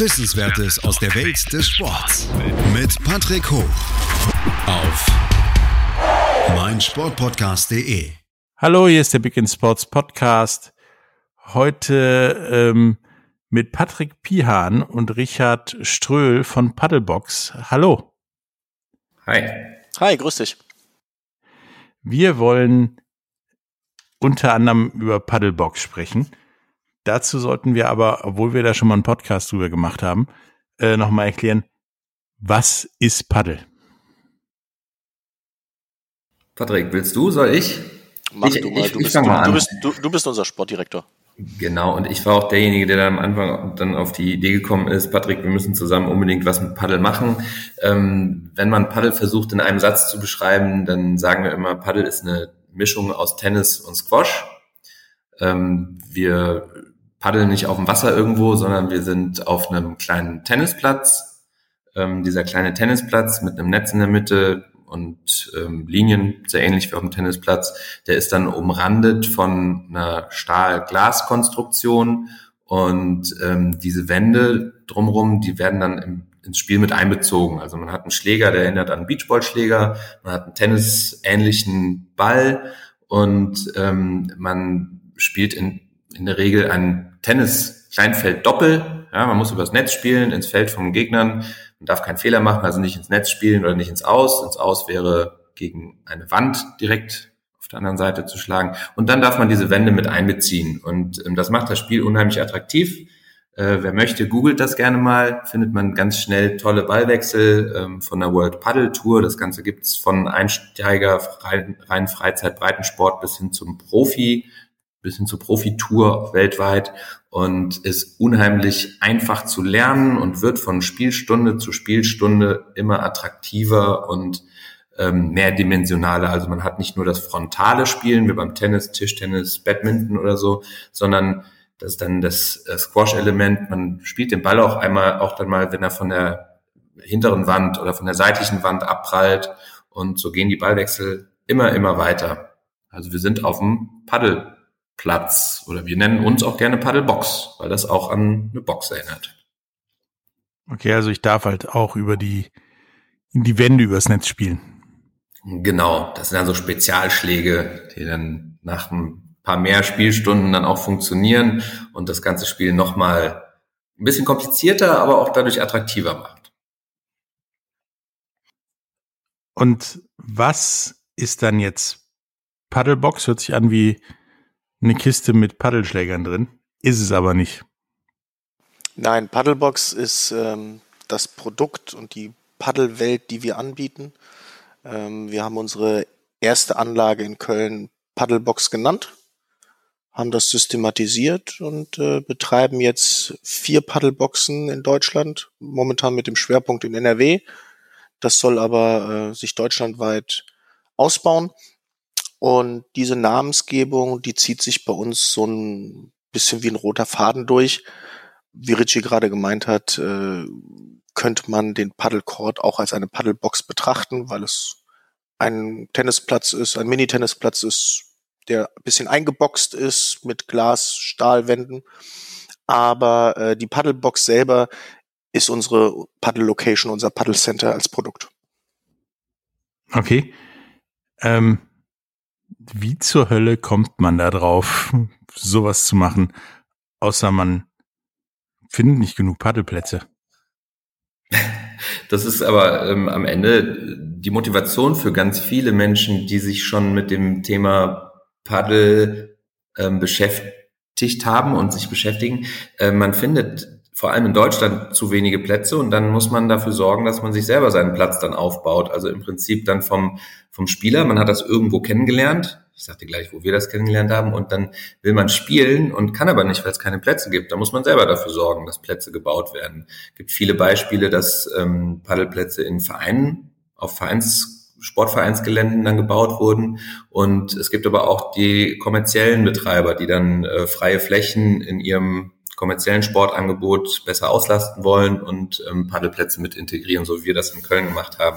Wissenswertes aus der Welt des Sports. Mit Patrick Hoch. Auf meinsportpodcast.de. Hallo, hier ist der Big in Sports Podcast. Heute ähm, mit Patrick Pihan und Richard Ströhl von Paddlebox. Hallo. Hi. Hi, grüß dich. Wir wollen unter anderem über Paddlebox sprechen. Dazu sollten wir aber, obwohl wir da schon mal einen Podcast drüber gemacht haben, äh, nochmal erklären, was ist Paddel? Patrick, willst du, soll ich? Mach ich, du mal, ich, du, ich bist, mal du, an. du, bist, du, du bist unser Sportdirektor. Genau, und ich war auch derjenige, der dann am Anfang dann auf die Idee gekommen ist, Patrick, wir müssen zusammen unbedingt was mit Paddel machen. Ähm, wenn man Paddel versucht in einem Satz zu beschreiben, dann sagen wir immer, Paddel ist eine Mischung aus Tennis und Squash. Ähm, wir paddeln nicht auf dem Wasser irgendwo, sondern wir sind auf einem kleinen Tennisplatz. Ähm, dieser kleine Tennisplatz mit einem Netz in der Mitte und ähm, Linien, sehr ähnlich wie auf dem Tennisplatz, der ist dann umrandet von einer Stahl-Glas-Konstruktion und ähm, diese Wände drumherum, die werden dann im, ins Spiel mit einbezogen. Also man hat einen Schläger, der erinnert an einen Beachballschläger, man hat einen tennisähnlichen Ball und ähm, man spielt in, in der Regel ein Tennis-Kleinfeld-Doppel. Ja, man muss übers Netz spielen, ins Feld von Gegnern. Man darf keinen Fehler machen, also nicht ins Netz spielen oder nicht ins Aus. Ins Aus wäre gegen eine Wand direkt auf der anderen Seite zu schlagen. Und dann darf man diese Wände mit einbeziehen. Und ähm, das macht das Spiel unheimlich attraktiv. Äh, wer möchte, googelt das gerne mal, findet man ganz schnell tolle Ballwechsel ähm, von der World Paddle Tour. Das Ganze gibt's von Einsteiger, rein, rein Freizeit, Breitensport bis hin zum Profi, bis hin zur Profitour weltweit und ist unheimlich einfach zu lernen und wird von Spielstunde zu Spielstunde immer attraktiver und ähm, mehrdimensionaler. Also man hat nicht nur das frontale Spielen wie beim Tennis, Tischtennis, Badminton oder so, sondern das ist dann das äh, Squash-Element. Man spielt den Ball auch einmal, auch dann mal, wenn er von der hinteren Wand oder von der seitlichen Wand abprallt. Und so gehen die Ballwechsel immer, immer weiter. Also wir sind auf dem Paddelplatz oder wir nennen uns auch gerne Paddlebox, weil das auch an eine Box erinnert. Okay, also ich darf halt auch über die, in die Wände übers Netz spielen. Genau, das sind dann so Spezialschläge, die dann nach ein paar mehr Spielstunden dann auch funktionieren und das ganze Spiel nochmal ein bisschen komplizierter, aber auch dadurch attraktiver macht. Und was ist dann jetzt Paddlebox? Hört sich an wie eine Kiste mit Paddelschlägern drin. Ist es aber nicht. Nein, Paddlebox ist ähm, das Produkt und die Paddelwelt, die wir anbieten. Ähm, wir haben unsere erste Anlage in Köln Paddlebox genannt, haben das systematisiert und äh, betreiben jetzt vier Paddleboxen in Deutschland, momentan mit dem Schwerpunkt in NRW. Das soll aber äh, sich deutschlandweit ausbauen. Und diese Namensgebung, die zieht sich bei uns so ein bisschen wie ein roter Faden durch. Wie Richie gerade gemeint hat, äh, könnte man den Paddlecourt auch als eine Paddlebox betrachten, weil es ein Tennisplatz ist, ein Mini-Tennisplatz ist, der ein bisschen eingeboxt ist mit Glas, Stahlwänden. Aber äh, die Paddlebox selber ist unsere Paddle-Location, unser Paddle-Center als Produkt. Okay. Ähm, wie zur Hölle kommt man da drauf, sowas zu machen, außer man findet nicht genug Paddelplätze? Das ist aber ähm, am Ende die Motivation für ganz viele Menschen, die sich schon mit dem Thema Paddel ähm, beschäftigt haben und sich beschäftigen. Äh, man findet vor allem in Deutschland zu wenige Plätze und dann muss man dafür sorgen, dass man sich selber seinen Platz dann aufbaut. Also im Prinzip dann vom, vom Spieler, man hat das irgendwo kennengelernt. Ich sagte gleich, wo wir das kennengelernt haben und dann will man spielen und kann aber nicht, weil es keine Plätze gibt. Da muss man selber dafür sorgen, dass Plätze gebaut werden. Es gibt viele Beispiele, dass ähm, Paddelplätze in Vereinen, auf Vereins Sportvereinsgeländen dann gebaut wurden. Und es gibt aber auch die kommerziellen Betreiber, die dann äh, freie Flächen in ihrem kommerziellen Sportangebot besser auslasten wollen und ähm, Paddelplätze mit integrieren, so wie wir das in Köln gemacht haben.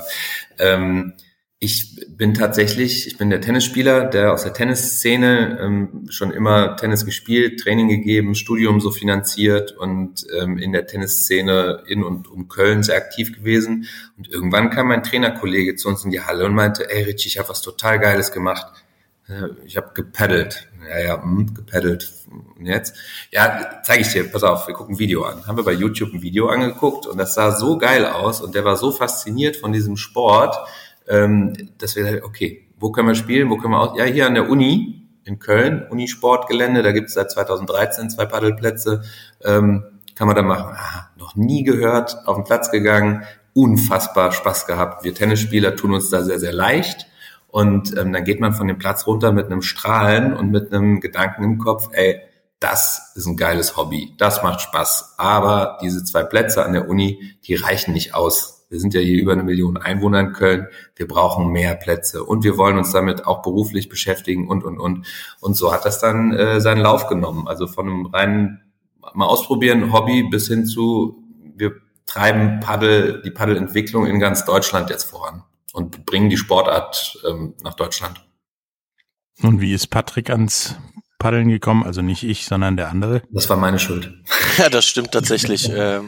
Ähm, ich bin tatsächlich, ich bin der Tennisspieler, der aus der Tennisszene ähm, schon immer Tennis gespielt, Training gegeben, Studium so finanziert und ähm, in der Tennisszene in und um Köln sehr aktiv gewesen. Und irgendwann kam mein Trainerkollege zu uns in die Halle und meinte, ey Richie, ich habe was total Geiles gemacht. Ich habe gepaddelt. Ja, ja, hm, gepaddelt. Und jetzt? Ja, zeige ich dir. Pass auf, wir gucken ein Video an. Haben wir bei YouTube ein Video angeguckt und das sah so geil aus und der war so fasziniert von diesem Sport, ähm, dass wir okay, wo können wir spielen, wo können wir aus? Ja, hier an der Uni in Köln, Unisportgelände, da gibt es seit 2013 zwei Paddelplätze, ähm, kann man da machen. Ah, noch nie gehört, auf den Platz gegangen, unfassbar Spaß gehabt. Wir Tennisspieler tun uns da sehr, sehr leicht. Und ähm, dann geht man von dem Platz runter mit einem Strahlen und mit einem Gedanken im Kopf, ey, das ist ein geiles Hobby, das macht Spaß. Aber diese zwei Plätze an der Uni, die reichen nicht aus. Wir sind ja hier über eine Million Einwohner in Köln. Wir brauchen mehr Plätze und wir wollen uns damit auch beruflich beschäftigen und, und, und. Und so hat das dann äh, seinen Lauf genommen. Also von einem reinen mal ausprobieren Hobby bis hin zu, wir treiben Paddel, die Paddelentwicklung in ganz Deutschland jetzt voran und bringen die Sportart ähm, nach Deutschland. Und wie ist Patrick ans Paddeln gekommen? Also nicht ich, sondern der andere? Das war meine Schuld. Ja, das stimmt tatsächlich. ähm,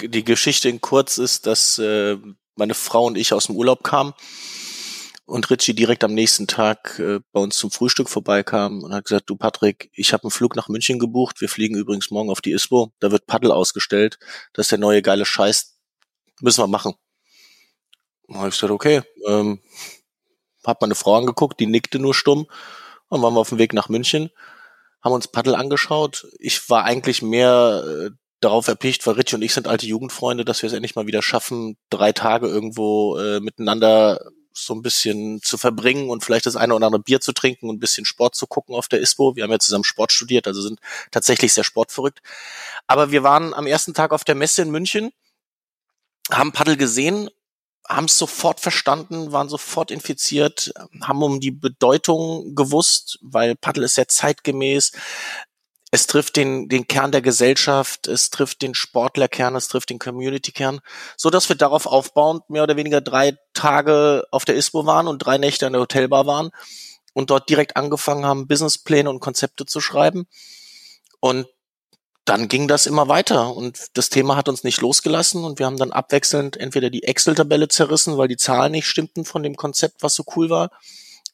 die Geschichte in kurz ist, dass äh, meine Frau und ich aus dem Urlaub kamen und Richie direkt am nächsten Tag äh, bei uns zum Frühstück vorbeikam und hat gesagt, du Patrick, ich habe einen Flug nach München gebucht, wir fliegen übrigens morgen auf die ISPO, da wird Paddel ausgestellt, das ist der neue geile Scheiß, müssen wir machen. Und hab ich gesagt, okay, ähm, hab meine Frau angeguckt, die nickte nur stumm und waren wir auf dem Weg nach München, haben uns Paddel angeschaut. Ich war eigentlich mehr äh, darauf erpicht, weil Richie und ich sind alte Jugendfreunde, dass wir es endlich mal wieder schaffen, drei Tage irgendwo äh, miteinander so ein bisschen zu verbringen und vielleicht das eine oder andere Bier zu trinken und ein bisschen Sport zu gucken auf der ISPO. Wir haben ja zusammen Sport studiert, also sind tatsächlich sehr sportverrückt. Aber wir waren am ersten Tag auf der Messe in München, haben Paddel gesehen, haben es sofort verstanden, waren sofort infiziert, haben um die Bedeutung gewusst, weil Paddel ist sehr zeitgemäß es trifft den, den Kern der Gesellschaft, es trifft den Sportlerkern, es trifft den Community-Kern, so dass wir darauf aufbauend mehr oder weniger drei Tage auf der ISPO waren und drei Nächte an der Hotelbar waren und dort direkt angefangen haben, Businesspläne und Konzepte zu schreiben. Und dann ging das immer weiter und das Thema hat uns nicht losgelassen und wir haben dann abwechselnd entweder die Excel-Tabelle zerrissen, weil die Zahlen nicht stimmten von dem Konzept, was so cool war,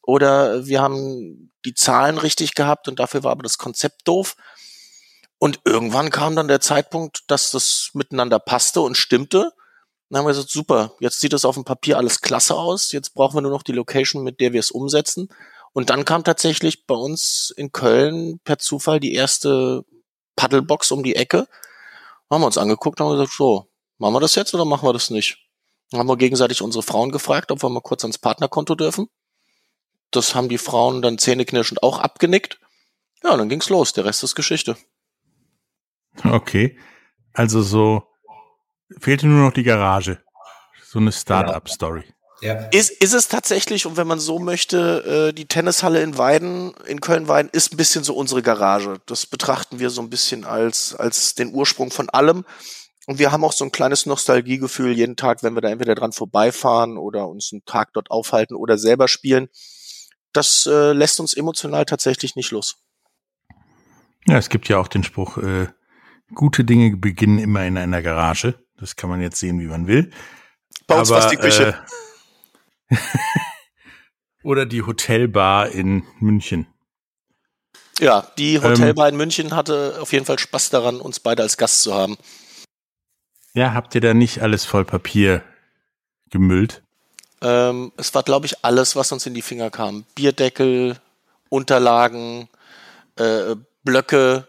oder wir haben die Zahlen richtig gehabt und dafür war aber das Konzept doof. Und irgendwann kam dann der Zeitpunkt, dass das miteinander passte und stimmte. Dann haben wir gesagt, super, jetzt sieht es auf dem Papier alles klasse aus. Jetzt brauchen wir nur noch die Location, mit der wir es umsetzen. Und dann kam tatsächlich bei uns in Köln per Zufall die erste Paddlebox um die Ecke. Haben wir uns angeguckt und haben gesagt, so, machen wir das jetzt oder machen wir das nicht? Dann haben wir gegenseitig unsere Frauen gefragt, ob wir mal kurz ans Partnerkonto dürfen. Das haben die Frauen dann zähneknirschend auch abgenickt. Ja, dann ging's los. Der Rest ist Geschichte. Okay. Also so fehlte nur noch die Garage. So eine Start-up-Story. Ja. Ist, ist es tatsächlich, und wenn man so möchte, äh, die Tennishalle in Weiden, in Köln-Weiden, ist ein bisschen so unsere Garage. Das betrachten wir so ein bisschen als, als den Ursprung von allem. Und wir haben auch so ein kleines Nostalgiegefühl jeden Tag, wenn wir da entweder dran vorbeifahren oder uns einen Tag dort aufhalten oder selber spielen das äh, lässt uns emotional tatsächlich nicht los. Ja, es gibt ja auch den Spruch, äh, gute Dinge beginnen immer in einer Garage. Das kann man jetzt sehen, wie man will. Bei uns war die Küche. Äh, oder die Hotelbar in München. Ja, die Hotelbar ähm, in München hatte auf jeden Fall Spaß daran, uns beide als Gast zu haben. Ja, habt ihr da nicht alles voll Papier gemüllt? Ähm, es war, glaube ich, alles, was uns in die Finger kam. Bierdeckel, Unterlagen, äh, Blöcke,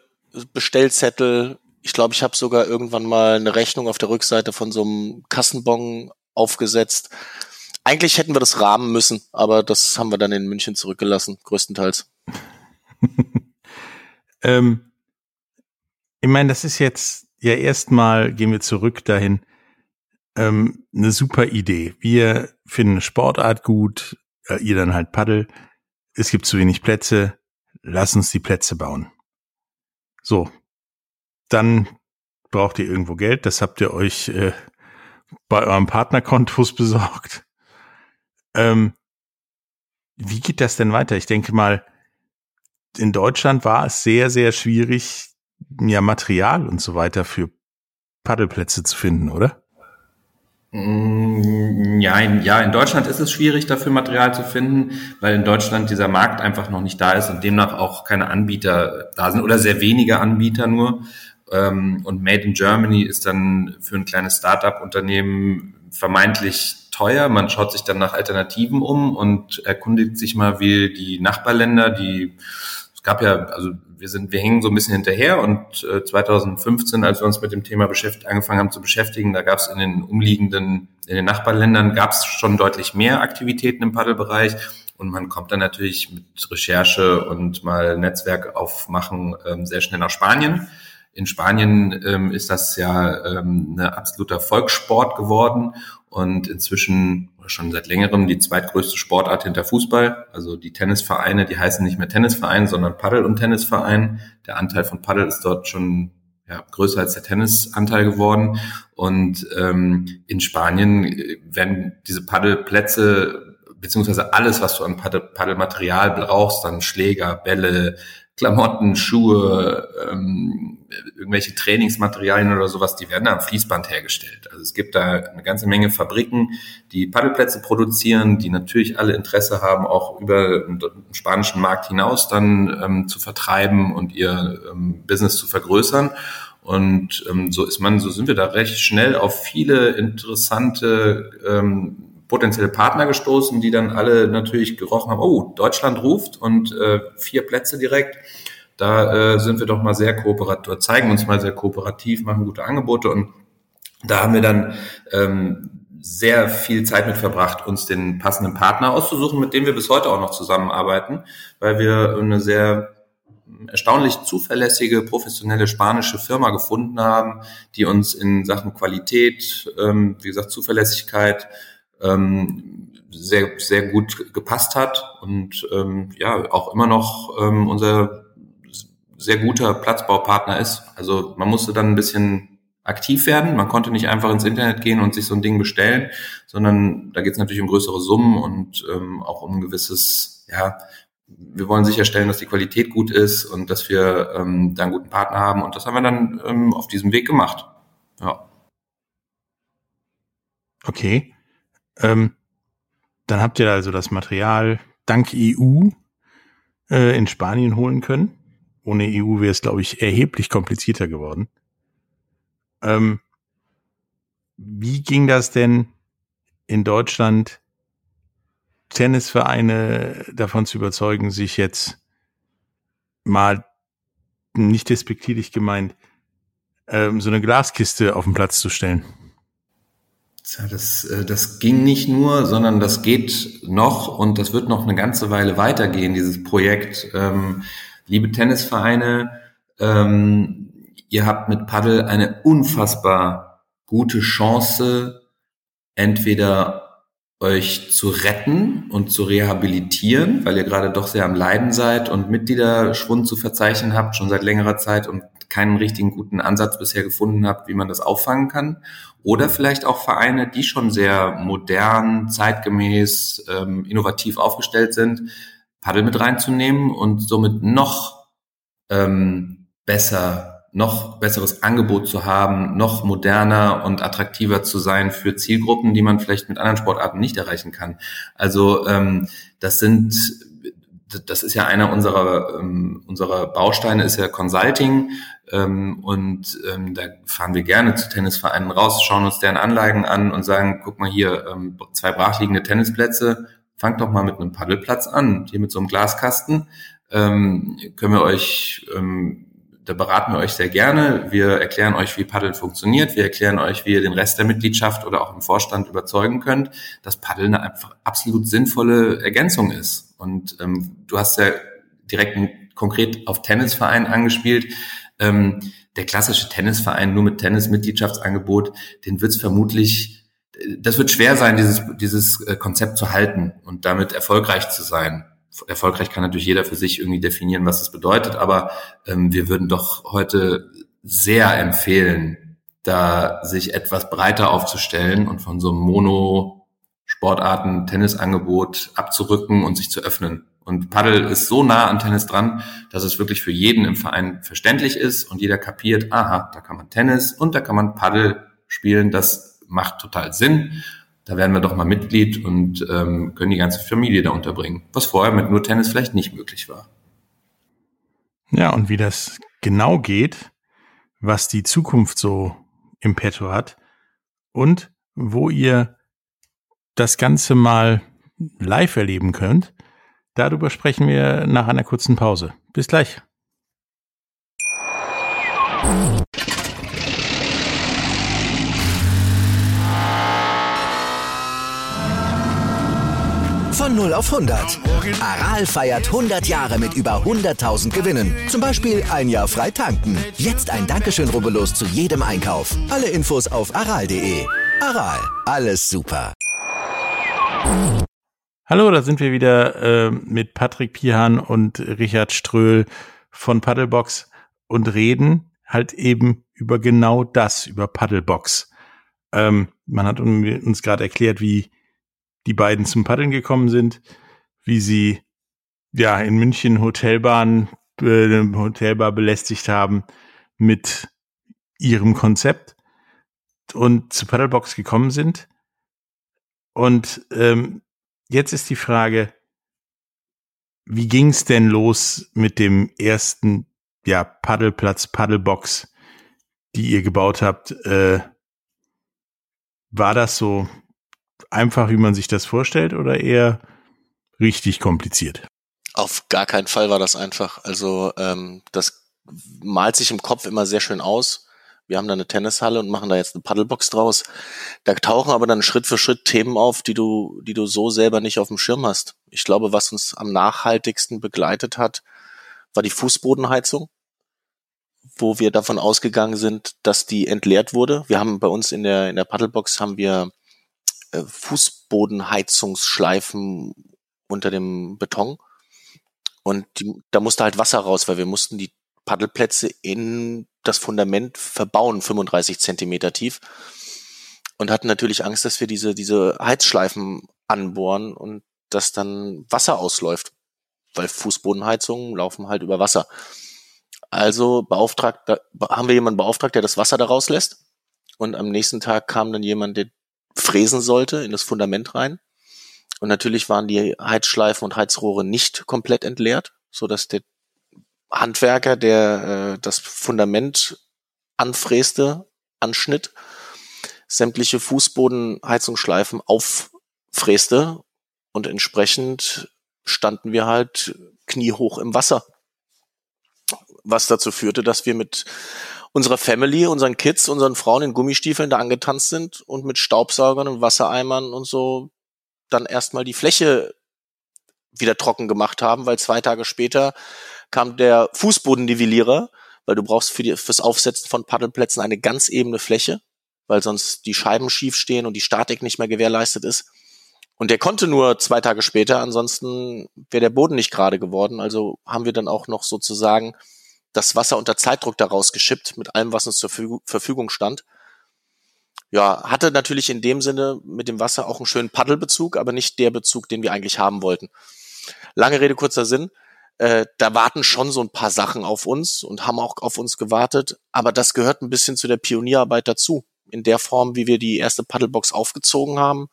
Bestellzettel. Ich glaube, ich habe sogar irgendwann mal eine Rechnung auf der Rückseite von so einem Kassenbon aufgesetzt. Eigentlich hätten wir das rahmen müssen, aber das haben wir dann in München zurückgelassen, größtenteils. ähm, ich meine, das ist jetzt ja erstmal, gehen wir zurück dahin, ähm, eine super Idee. Wir finden Sportart gut, äh, ihr dann halt Paddel. Es gibt zu wenig Plätze, lass uns die Plätze bauen. So, dann braucht ihr irgendwo Geld, das habt ihr euch äh, bei eurem Partnerkontos besorgt. Ähm, wie geht das denn weiter? Ich denke mal, in Deutschland war es sehr, sehr schwierig, ja, Material und so weiter für Paddelplätze zu finden, oder? Mm, ja in, ja, in Deutschland ist es schwierig, dafür Material zu finden, weil in Deutschland dieser Markt einfach noch nicht da ist und demnach auch keine Anbieter da sind oder sehr wenige Anbieter nur. Ähm, und Made in Germany ist dann für ein kleines Startup-Unternehmen vermeintlich teuer. Man schaut sich dann nach Alternativen um und erkundigt sich mal, wie die Nachbarländer, die es gab ja, also wir sind, wir hängen so ein bisschen hinterher und äh, 2015, als wir uns mit dem Thema beschäftigt, angefangen haben zu beschäftigen, da gab es in den umliegenden, in den Nachbarländern gab es schon deutlich mehr Aktivitäten im Paddelbereich und man kommt dann natürlich mit Recherche und mal Netzwerk aufmachen ähm, sehr schnell nach Spanien. In Spanien ähm, ist das ja ähm, ein absoluter Volkssport geworden und inzwischen schon seit längerem die zweitgrößte Sportart hinter Fußball. Also die Tennisvereine, die heißen nicht mehr Tennisverein, sondern Paddel- und Tennisverein. Der Anteil von Paddel ist dort schon ja, größer als der Tennisanteil geworden. Und ähm, in Spanien äh, werden diese Paddelplätze beziehungsweise alles, was du an Paddelmaterial brauchst, dann Schläger, Bälle, Klamotten, Schuhe, ähm, irgendwelche Trainingsmaterialien oder sowas, die werden da am Fließband hergestellt. Also es gibt da eine ganze Menge Fabriken, die Paddelplätze produzieren, die natürlich alle Interesse haben, auch über den spanischen Markt hinaus dann ähm, zu vertreiben und ihr ähm, Business zu vergrößern. Und ähm, so ist man, so sind wir da recht schnell auf viele interessante ähm, potenzielle Partner gestoßen, die dann alle natürlich gerochen haben, oh, Deutschland ruft und äh, vier Plätze direkt. Da äh, sind wir doch mal sehr kooperativ, zeigen uns mal sehr kooperativ, machen gute Angebote und da haben wir dann ähm, sehr viel Zeit mit verbracht, uns den passenden Partner auszusuchen, mit dem wir bis heute auch noch zusammenarbeiten, weil wir eine sehr erstaunlich zuverlässige, professionelle spanische Firma gefunden haben, die uns in Sachen Qualität, ähm, wie gesagt, Zuverlässigkeit, ähm, sehr, sehr gut gepasst hat und ähm, ja, auch immer noch ähm, unser sehr guter Platzbaupartner ist. Also man musste dann ein bisschen aktiv werden. Man konnte nicht einfach ins Internet gehen und sich so ein Ding bestellen, sondern da geht es natürlich um größere Summen und ähm, auch um ein gewisses, ja, wir wollen sicherstellen, dass die Qualität gut ist und dass wir ähm, da einen guten Partner haben. Und das haben wir dann ähm, auf diesem Weg gemacht. Ja. Okay. Ähm, dann habt ihr also das Material dank EU äh, in Spanien holen können. Ohne EU wäre es, glaube ich, erheblich komplizierter geworden. Ähm, wie ging das denn in Deutschland, Tennisvereine davon zu überzeugen, sich jetzt mal nicht despektierlich gemeint, ähm, so eine Glaskiste auf den Platz zu stellen? Ja, das, äh, das ging nicht nur, sondern das geht noch und das wird noch eine ganze Weile weitergehen, dieses Projekt. Ähm, liebe Tennisvereine, ähm, ihr habt mit Paddel eine unfassbar gute Chance, entweder euch zu retten und zu rehabilitieren, weil ihr gerade doch sehr am Leiden seid und Mitgliederschwund zu verzeichnen habt, schon seit längerer Zeit und keinen richtigen guten Ansatz bisher gefunden habt, wie man das auffangen kann. Oder vielleicht auch Vereine, die schon sehr modern, zeitgemäß, ähm, innovativ aufgestellt sind, Paddel mit reinzunehmen und somit noch ähm, besser, noch besseres Angebot zu haben, noch moderner und attraktiver zu sein für Zielgruppen, die man vielleicht mit anderen Sportarten nicht erreichen kann. Also ähm, das sind das ist ja einer unserer, ähm, unserer Bausteine, ist ja Consulting. Ähm, und ähm, da fahren wir gerne zu Tennisvereinen raus, schauen uns deren Anlagen an und sagen, guck mal hier, ähm, zwei brachliegende Tennisplätze, fangt doch mal mit einem Paddelplatz an, hier mit so einem Glaskasten. Ähm, können wir euch, ähm, da beraten wir euch sehr gerne. Wir erklären euch, wie Paddeln funktioniert. Wir erklären euch, wie ihr den Rest der Mitgliedschaft oder auch im Vorstand überzeugen könnt, dass Paddeln eine einfach absolut sinnvolle Ergänzung ist. Und ähm, du hast ja direkt konkret auf Tennisverein angespielt. Ähm, der klassische Tennisverein nur mit Tennismitgliedschaftsangebot, den wird es vermutlich das wird schwer sein, dieses, dieses äh, Konzept zu halten und damit erfolgreich zu sein. Erfolgreich kann natürlich jeder für sich irgendwie definieren, was das bedeutet, aber ähm, wir würden doch heute sehr empfehlen, da sich etwas breiter aufzustellen und von so einem Mono-Sportarten, Tennisangebot abzurücken und sich zu öffnen. Und Paddel ist so nah an Tennis dran, dass es wirklich für jeden im Verein verständlich ist und jeder kapiert, aha, da kann man Tennis und da kann man Paddel spielen. Das macht total Sinn. Da werden wir doch mal Mitglied und ähm, können die ganze Familie da unterbringen, was vorher mit nur Tennis vielleicht nicht möglich war. Ja, und wie das genau geht, was die Zukunft so im Petto hat und wo ihr das Ganze mal live erleben könnt, Darüber sprechen wir nach einer kurzen Pause. Bis gleich. 0 auf 100. Aral feiert 100 Jahre mit über 100.000 Gewinnen. Zum Beispiel ein Jahr frei tanken. Jetzt ein Dankeschön, rubbellos zu jedem Einkauf. Alle Infos auf aral.de. Aral, alles super. Hallo, da sind wir wieder äh, mit Patrick Pihan und Richard Ströhl von Paddlebox und reden halt eben über genau das, über Paddlebox. Ähm, man hat uns gerade erklärt, wie die beiden zum Paddeln gekommen sind, wie sie ja in München Hotelbahn, äh, Hotelbar belästigt haben mit ihrem Konzept und zu Paddlebox gekommen sind. Und ähm, Jetzt ist die Frage, wie ging's denn los mit dem ersten ja, Paddelplatz, Paddlebox, die ihr gebaut habt? Äh, war das so einfach, wie man sich das vorstellt, oder eher richtig kompliziert? Auf gar keinen Fall war das einfach. Also ähm, das malt sich im Kopf immer sehr schön aus wir haben da eine Tennishalle und machen da jetzt eine Paddlebox draus. Da tauchen aber dann Schritt für Schritt Themen auf, die du, die du so selber nicht auf dem Schirm hast. Ich glaube, was uns am nachhaltigsten begleitet hat, war die Fußbodenheizung, wo wir davon ausgegangen sind, dass die entleert wurde. Wir haben bei uns in der, in der Paddlebox haben wir äh, Fußbodenheizungsschleifen unter dem Beton. Und die, da musste halt Wasser raus, weil wir mussten die Paddelplätze in das Fundament verbauen, 35 Zentimeter tief. Und hatten natürlich Angst, dass wir diese, diese Heizschleifen anbohren und dass dann Wasser ausläuft. Weil Fußbodenheizungen laufen halt über Wasser. Also beauftragt, haben wir jemanden beauftragt, der das Wasser da rauslässt. Und am nächsten Tag kam dann jemand, der fräsen sollte in das Fundament rein. Und natürlich waren die Heizschleifen und Heizrohre nicht komplett entleert, so dass der Handwerker, der äh, das Fundament anfräste, anschnitt, sämtliche Fußbodenheizungsschleifen auffräste und entsprechend standen wir halt kniehoch im Wasser. Was dazu führte, dass wir mit unserer Family, unseren Kids, unseren Frauen in Gummistiefeln da angetanzt sind und mit Staubsaugern und Wassereimern und so dann erstmal die Fläche wieder trocken gemacht haben, weil zwei Tage später kam der Fußbodennivellierer, weil du brauchst für die, fürs Aufsetzen von Paddelplätzen eine ganz ebene Fläche, weil sonst die Scheiben schief stehen und die Statik nicht mehr gewährleistet ist. Und der konnte nur zwei Tage später, ansonsten wäre der Boden nicht gerade geworden. Also haben wir dann auch noch sozusagen das Wasser unter Zeitdruck daraus geschippt, mit allem, was uns zur Verfügung stand. Ja, hatte natürlich in dem Sinne mit dem Wasser auch einen schönen Paddelbezug, aber nicht der Bezug, den wir eigentlich haben wollten. Lange Rede, kurzer Sinn äh, da warten schon so ein paar Sachen auf uns und haben auch auf uns gewartet. Aber das gehört ein bisschen zu der Pionierarbeit dazu. In der Form, wie wir die erste Paddlebox aufgezogen haben.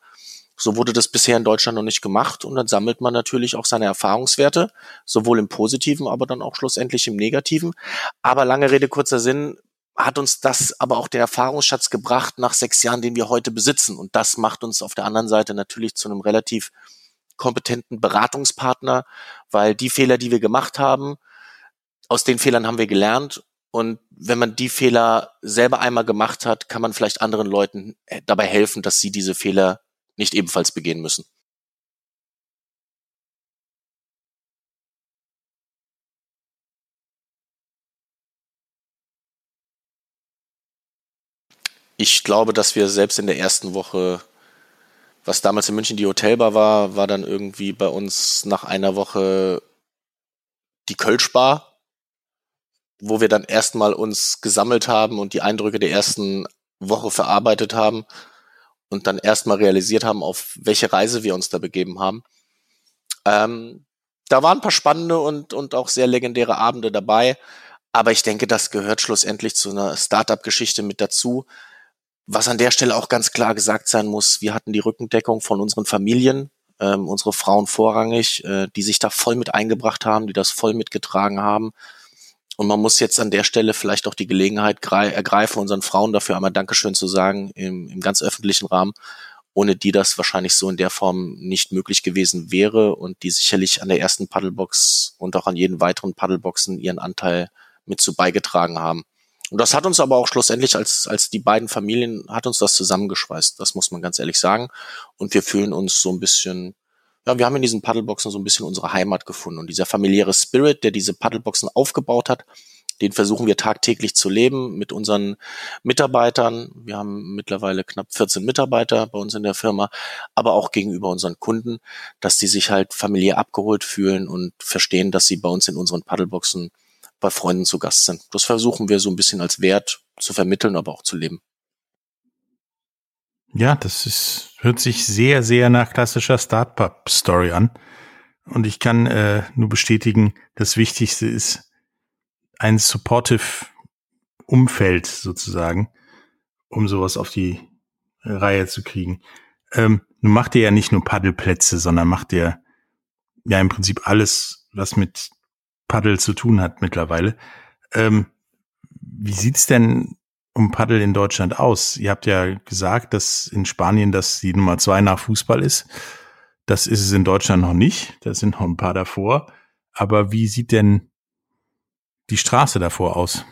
So wurde das bisher in Deutschland noch nicht gemacht. Und dann sammelt man natürlich auch seine Erfahrungswerte, sowohl im Positiven, aber dann auch schlussendlich im Negativen. Aber lange Rede, kurzer Sinn, hat uns das aber auch der Erfahrungsschatz gebracht nach sechs Jahren, den wir heute besitzen. Und das macht uns auf der anderen Seite natürlich zu einem relativ kompetenten Beratungspartner, weil die Fehler, die wir gemacht haben, aus den Fehlern haben wir gelernt. Und wenn man die Fehler selber einmal gemacht hat, kann man vielleicht anderen Leuten äh, dabei helfen, dass sie diese Fehler nicht ebenfalls begehen müssen. Ich glaube, dass wir selbst in der ersten Woche was damals in München die Hotelbar war, war dann irgendwie bei uns nach einer Woche die Kölschbar, wo wir dann erstmal uns gesammelt haben und die Eindrücke der ersten Woche verarbeitet haben und dann erstmal realisiert haben, auf welche Reise wir uns da begeben haben. Ähm, da waren ein paar spannende und, und auch sehr legendäre Abende dabei. Aber ich denke, das gehört schlussendlich zu einer Startup-Geschichte mit dazu. Was an der Stelle auch ganz klar gesagt sein muss, wir hatten die Rückendeckung von unseren Familien, ähm, unsere Frauen vorrangig, äh, die sich da voll mit eingebracht haben, die das voll mitgetragen haben. Und man muss jetzt an der Stelle vielleicht auch die Gelegenheit ergreifen, unseren Frauen dafür einmal Dankeschön zu sagen im, im ganz öffentlichen Rahmen, ohne die das wahrscheinlich so in der Form nicht möglich gewesen wäre und die sicherlich an der ersten Paddlebox und auch an jeden weiteren Paddleboxen ihren Anteil mit zu beigetragen haben. Und das hat uns aber auch schlussendlich als, als die beiden Familien, hat uns das zusammengeschweißt. Das muss man ganz ehrlich sagen. Und wir fühlen uns so ein bisschen, ja, wir haben in diesen Paddleboxen so ein bisschen unsere Heimat gefunden. Und dieser familiäre Spirit, der diese Paddleboxen aufgebaut hat, den versuchen wir tagtäglich zu leben mit unseren Mitarbeitern. Wir haben mittlerweile knapp 14 Mitarbeiter bei uns in der Firma, aber auch gegenüber unseren Kunden, dass die sich halt familiär abgeholt fühlen und verstehen, dass sie bei uns in unseren Paddleboxen bei Freunden zu Gast sind. Das versuchen wir so ein bisschen als Wert zu vermitteln, aber auch zu leben. Ja, das ist, hört sich sehr, sehr nach klassischer Startup-Story an. Und ich kann äh, nur bestätigen, das Wichtigste ist ein supportive Umfeld sozusagen, um sowas auf die Reihe zu kriegen. Ähm, nun macht ihr ja nicht nur Paddelplätze, sondern macht ihr ja im Prinzip alles, was mit Paddel zu tun hat mittlerweile. Ähm, wie sieht's denn um Paddel in Deutschland aus? Ihr habt ja gesagt, dass in Spanien das die Nummer zwei nach Fußball ist. Das ist es in Deutschland noch nicht. Da sind noch ein paar davor. Aber wie sieht denn die Straße davor aus?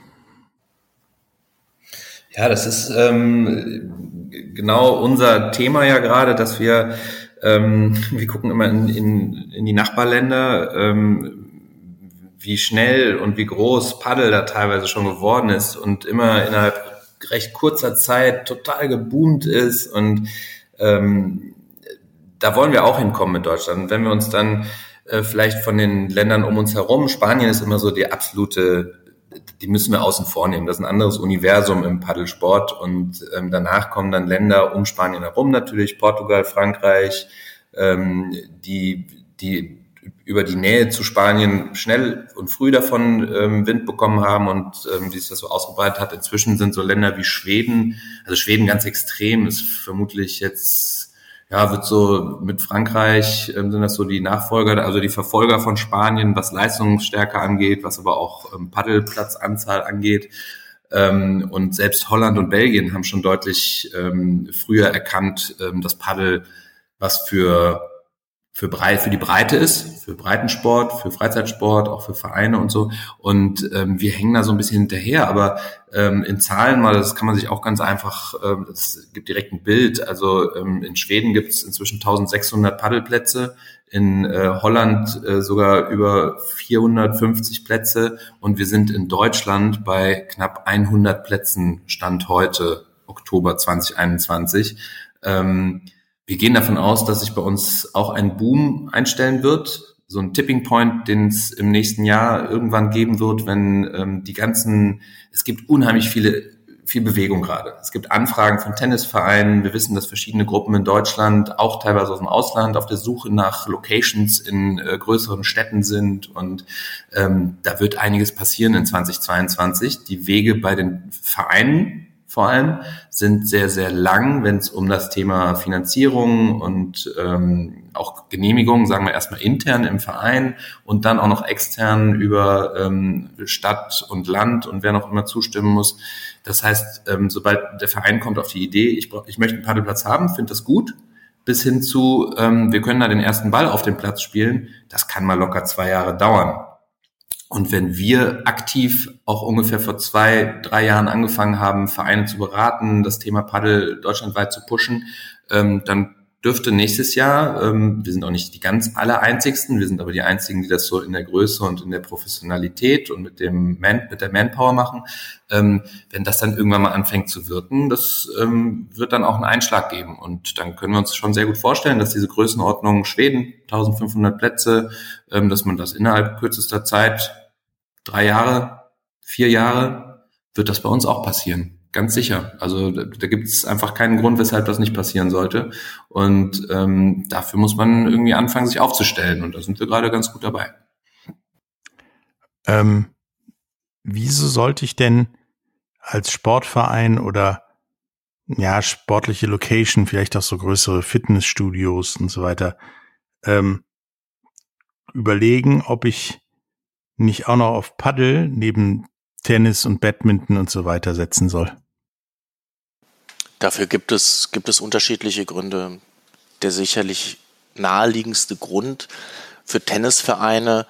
Ja, das ist ähm, genau unser Thema ja gerade, dass wir ähm, wir gucken immer in, in, in die Nachbarländer, ähm, wie schnell und wie groß Paddel da teilweise schon geworden ist und immer innerhalb recht kurzer Zeit total geboomt ist und ähm, da wollen wir auch hinkommen mit Deutschland. Wenn wir uns dann äh, vielleicht von den Ländern um uns herum, Spanien ist immer so die absolute, die müssen wir außen vornehmen. Das ist ein anderes Universum im Paddelsport und ähm, danach kommen dann Länder um Spanien herum natürlich, Portugal, Frankreich, ähm, die, die über die Nähe zu Spanien schnell und früh davon ähm, Wind bekommen haben und ähm, wie sich das so ausgebreitet hat. Inzwischen sind so Länder wie Schweden, also Schweden ganz extrem, ist vermutlich jetzt, ja, wird so mit Frankreich ähm, sind das so die Nachfolger, also die Verfolger von Spanien, was Leistungsstärke angeht, was aber auch ähm, Paddelplatzanzahl angeht. Ähm, und selbst Holland und Belgien haben schon deutlich ähm, früher erkannt, ähm, dass Paddel was für für, breit, für die Breite ist, für Breitensport, für Freizeitsport, auch für Vereine und so. Und ähm, wir hängen da so ein bisschen hinterher, aber ähm, in Zahlen mal, das kann man sich auch ganz einfach, ähm, das gibt direkt ein Bild. Also ähm, in Schweden gibt es inzwischen 1600 Paddelplätze, in äh, Holland äh, sogar über 450 Plätze und wir sind in Deutschland bei knapp 100 Plätzen Stand heute, Oktober 2021. Ähm, wir gehen davon aus, dass sich bei uns auch ein Boom einstellen wird, so ein Tipping Point, den es im nächsten Jahr irgendwann geben wird, wenn ähm, die ganzen, es gibt unheimlich viele viel Bewegung gerade. Es gibt Anfragen von Tennisvereinen. Wir wissen, dass verschiedene Gruppen in Deutschland, auch teilweise aus dem Ausland, auf der Suche nach Locations in äh, größeren Städten sind. Und ähm, da wird einiges passieren in 2022. Die Wege bei den Vereinen vor allem, sind sehr, sehr lang, wenn es um das Thema Finanzierung und ähm, auch Genehmigung, sagen wir erstmal intern im Verein und dann auch noch extern über ähm, Stadt und Land und wer noch immer zustimmen muss. Das heißt, ähm, sobald der Verein kommt auf die Idee, ich, ich möchte einen Paddelplatz haben, finde das gut, bis hin zu, ähm, wir können da den ersten Ball auf dem Platz spielen, das kann mal locker zwei Jahre dauern. Und wenn wir aktiv auch ungefähr vor zwei, drei Jahren angefangen haben, Vereine zu beraten, das Thema Paddel deutschlandweit zu pushen, ähm, dann dürfte nächstes Jahr, ähm, wir sind auch nicht die ganz aller einzigsten, wir sind aber die einzigen, die das so in der Größe und in der Professionalität und mit dem Man, mit der Manpower machen. Ähm, wenn das dann irgendwann mal anfängt zu wirken, das ähm, wird dann auch einen Einschlag geben. Und dann können wir uns schon sehr gut vorstellen, dass diese Größenordnung Schweden, 1500 Plätze, ähm, dass man das innerhalb kürzester Zeit, drei Jahre, vier Jahre, wird das bei uns auch passieren. Ganz sicher. Also da, da gibt es einfach keinen Grund, weshalb das nicht passieren sollte. Und ähm, dafür muss man irgendwie anfangen, sich aufzustellen. Und da sind wir gerade ganz gut dabei. Ähm, wieso sollte ich denn als Sportverein oder ja, sportliche Location, vielleicht auch so größere Fitnessstudios und so weiter, ähm, überlegen, ob ich nicht auch noch auf Paddel neben Tennis und Badminton und so weiter setzen soll? Dafür gibt es, gibt es unterschiedliche Gründe. Der sicherlich naheliegendste Grund für Tennisvereine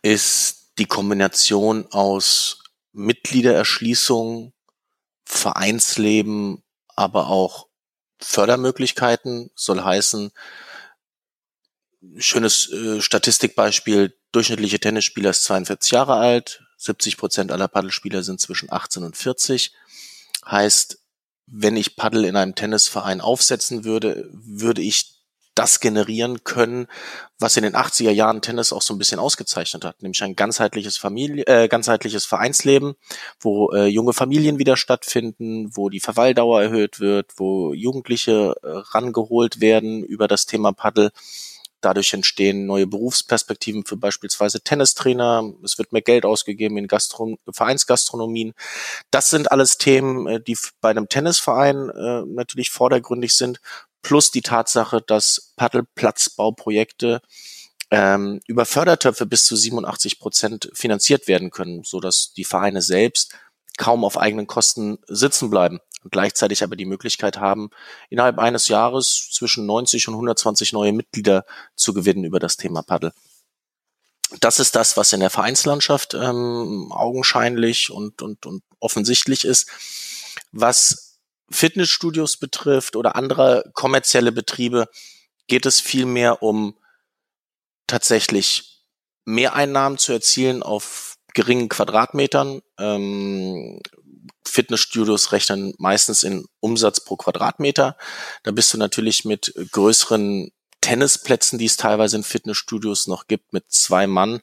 ist die Kombination aus Mitgliedererschließung, Vereinsleben, aber auch Fördermöglichkeiten, soll heißen, schönes äh, Statistikbeispiel, durchschnittliche Tennisspieler ist 42 Jahre alt, 70 Prozent aller Paddelspieler sind zwischen 18 und 40. Heißt, wenn ich Paddel in einem Tennisverein aufsetzen würde, würde ich das generieren können, was in den 80er Jahren Tennis auch so ein bisschen ausgezeichnet hat, nämlich ein ganzheitliches Familie, äh, ganzheitliches Vereinsleben, wo äh, junge Familien wieder stattfinden, wo die Verweildauer erhöht wird, wo Jugendliche äh, rangeholt werden über das Thema Paddel Dadurch entstehen neue Berufsperspektiven für beispielsweise Tennistrainer. Es wird mehr Geld ausgegeben in Gastron Vereinsgastronomien. Das sind alles Themen, äh, die bei einem Tennisverein äh, natürlich vordergründig sind. Plus die Tatsache, dass Paddelplatzbauprojekte ähm, über Fördertöpfe bis zu 87 Prozent finanziert werden können, so dass die Vereine selbst kaum auf eigenen Kosten sitzen bleiben und gleichzeitig aber die Möglichkeit haben, innerhalb eines Jahres zwischen 90 und 120 neue Mitglieder zu gewinnen über das Thema Paddel. Das ist das, was in der Vereinslandschaft ähm, augenscheinlich und, und, und offensichtlich ist. Was Fitnessstudios betrifft oder andere kommerzielle Betriebe, geht es vielmehr um tatsächlich Mehreinnahmen zu erzielen auf geringen Quadratmetern, ähm, Fitnessstudios rechnen meistens in Umsatz pro Quadratmeter. Da bist du natürlich mit größeren Tennisplätzen, die es teilweise in Fitnessstudios noch gibt, mit zwei Mann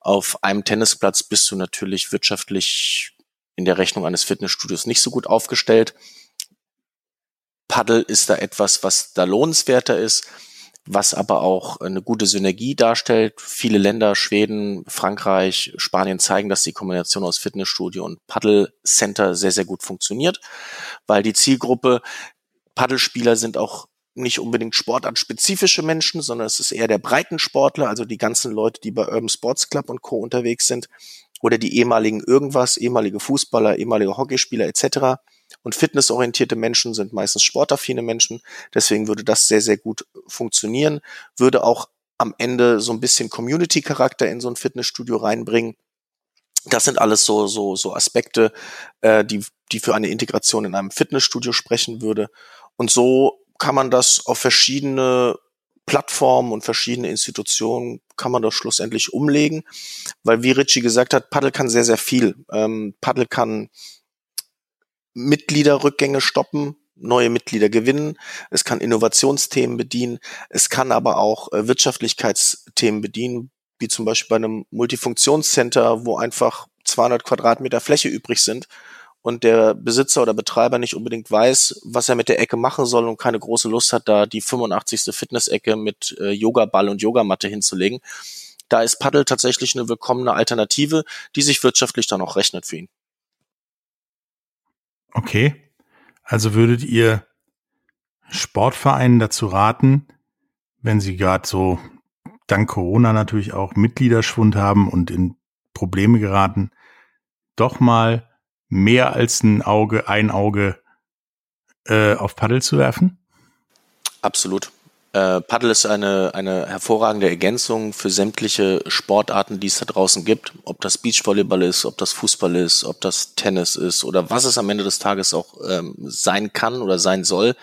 auf einem Tennisplatz bist du natürlich wirtschaftlich in der Rechnung eines Fitnessstudios nicht so gut aufgestellt. Paddel ist da etwas, was da lohnenswerter ist was aber auch eine gute Synergie darstellt. Viele Länder, Schweden, Frankreich, Spanien zeigen, dass die Kombination aus Fitnessstudio und Paddle Center sehr, sehr gut funktioniert, weil die Zielgruppe Paddelspieler sind auch nicht unbedingt sportartspezifische Menschen, sondern es ist eher der Breitensportler, also die ganzen Leute, die bei Urban Sports Club und Co. unterwegs sind oder die ehemaligen irgendwas, ehemalige Fußballer, ehemalige Hockeyspieler etc. Und fitnessorientierte Menschen sind meistens sportaffine Menschen. Deswegen würde das sehr, sehr gut funktionieren. Würde auch am Ende so ein bisschen Community-Charakter in so ein Fitnessstudio reinbringen. Das sind alles so, so, so Aspekte, äh, die, die für eine Integration in einem Fitnessstudio sprechen würde. Und so kann man das auf verschiedene Plattformen und verschiedene Institutionen kann man das schlussendlich umlegen, weil wie Richie gesagt hat, Paddle kann sehr, sehr viel. Ähm, Paddle kann Mitgliederrückgänge stoppen, neue Mitglieder gewinnen. Es kann Innovationsthemen bedienen. Es kann aber auch äh, Wirtschaftlichkeitsthemen bedienen, wie zum Beispiel bei einem Multifunktionscenter, wo einfach 200 Quadratmeter Fläche übrig sind und der Besitzer oder Betreiber nicht unbedingt weiß, was er mit der Ecke machen soll und keine große Lust hat, da die 85. Fitness-Ecke mit äh, Yogaball und Yogamatte hinzulegen. Da ist Paddle tatsächlich eine willkommene Alternative, die sich wirtschaftlich dann auch rechnet für ihn. Okay. Also würdet ihr Sportvereinen dazu raten, wenn sie gerade so dank Corona natürlich auch Mitgliederschwund haben und in Probleme geraten, doch mal mehr als ein Auge, ein Auge äh, auf Paddel zu werfen? Absolut. Äh, Paddle ist eine, eine hervorragende Ergänzung für sämtliche Sportarten, die es da draußen gibt. Ob das Beachvolleyball ist, ob das Fußball ist, ob das Tennis ist oder was es am Ende des Tages auch ähm, sein kann oder sein soll.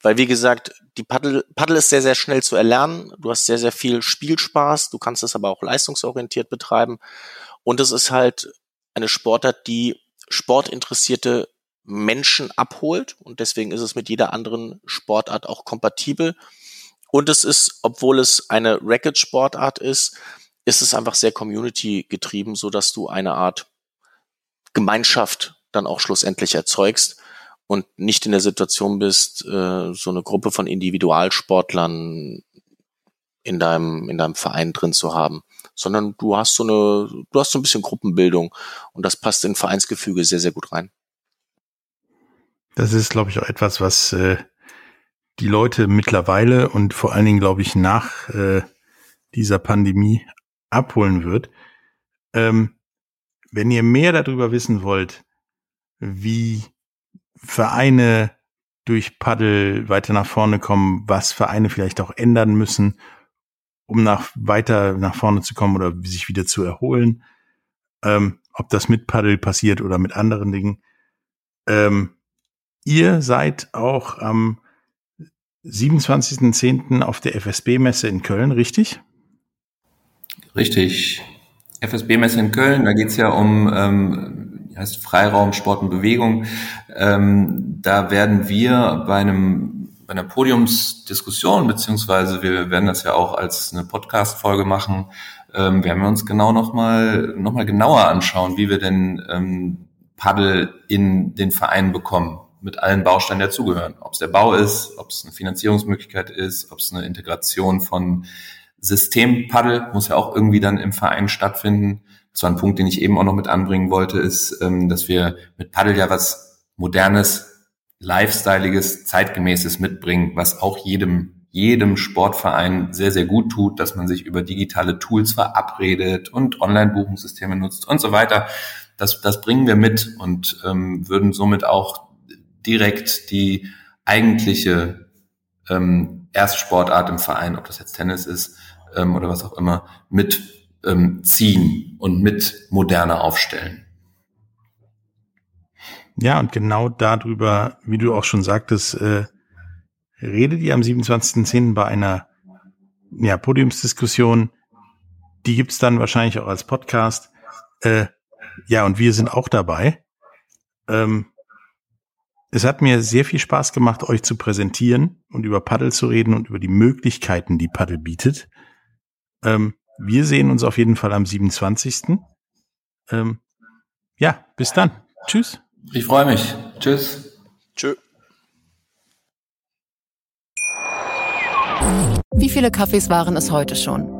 Weil wie gesagt, die Paddel, Paddel ist sehr, sehr schnell zu erlernen. Du hast sehr, sehr viel Spielspaß. Du kannst es aber auch leistungsorientiert betreiben. Und es ist halt eine Sportart, die sportinteressierte Menschen abholt. Und deswegen ist es mit jeder anderen Sportart auch kompatibel. Und es ist, obwohl es eine Racket-Sportart ist, ist es einfach sehr community getrieben, so dass du eine Art Gemeinschaft dann auch schlussendlich erzeugst und nicht in der Situation bist, äh, so eine Gruppe von Individualsportlern in deinem, in deinem Verein drin zu haben, sondern du hast so eine, du hast so ein bisschen Gruppenbildung und das passt in Vereinsgefüge sehr, sehr gut rein. Das ist, glaube ich, auch etwas, was äh, die Leute mittlerweile und vor allen Dingen, glaube ich, nach äh, dieser Pandemie abholen wird. Ähm, wenn ihr mehr darüber wissen wollt, wie Vereine durch Paddel weiter nach vorne kommen, was Vereine vielleicht auch ändern müssen, um nach weiter nach vorne zu kommen oder sich wieder zu erholen, ähm, ob das mit Paddel passiert oder mit anderen Dingen. Ähm, ihr seid auch am 27.10. auf der FSB-Messe in Köln, richtig? Richtig. FSB-Messe in Köln, da geht's ja um ähm, heißt Freiraum, Sport und Bewegung. Ähm, da werden wir bei einem bei einer Podiumsdiskussion, beziehungsweise wir werden das ja auch als eine Podcast-Folge machen, ähm, werden wir uns genau nochmal noch mal genauer anschauen, wie wir denn ähm, Paddel in den Verein bekommen mit allen Bausteinen dazugehören. Ob es der Bau ist, ob es eine Finanzierungsmöglichkeit ist, ob es eine Integration von Systempaddel muss ja auch irgendwie dann im Verein stattfinden. Das war ein Punkt, den ich eben auch noch mit anbringen wollte, ist, ähm, dass wir mit Paddel ja was Modernes, Lifestyleiges, Zeitgemäßes mitbringen, was auch jedem, jedem Sportverein sehr, sehr gut tut, dass man sich über digitale Tools verabredet und Online-Buchungssysteme nutzt und so weiter. Das, das bringen wir mit und ähm, würden somit auch direkt die eigentliche ähm, Erstsportart im Verein, ob das jetzt Tennis ist ähm, oder was auch immer, mit ähm, ziehen und mit moderner aufstellen. Ja, und genau darüber, wie du auch schon sagtest, äh, redet ihr am 27.10. bei einer ja, Podiumsdiskussion. Die gibt's dann wahrscheinlich auch als Podcast. Äh, ja, und wir sind auch dabei. Ähm, es hat mir sehr viel Spaß gemacht, euch zu präsentieren und über Paddel zu reden und über die Möglichkeiten, die Paddel bietet. Ähm, wir sehen uns auf jeden Fall am 27. Ähm, ja, bis dann. Tschüss. Ich freue mich. Tschüss. Tschö. Wie viele Kaffees waren es heute schon?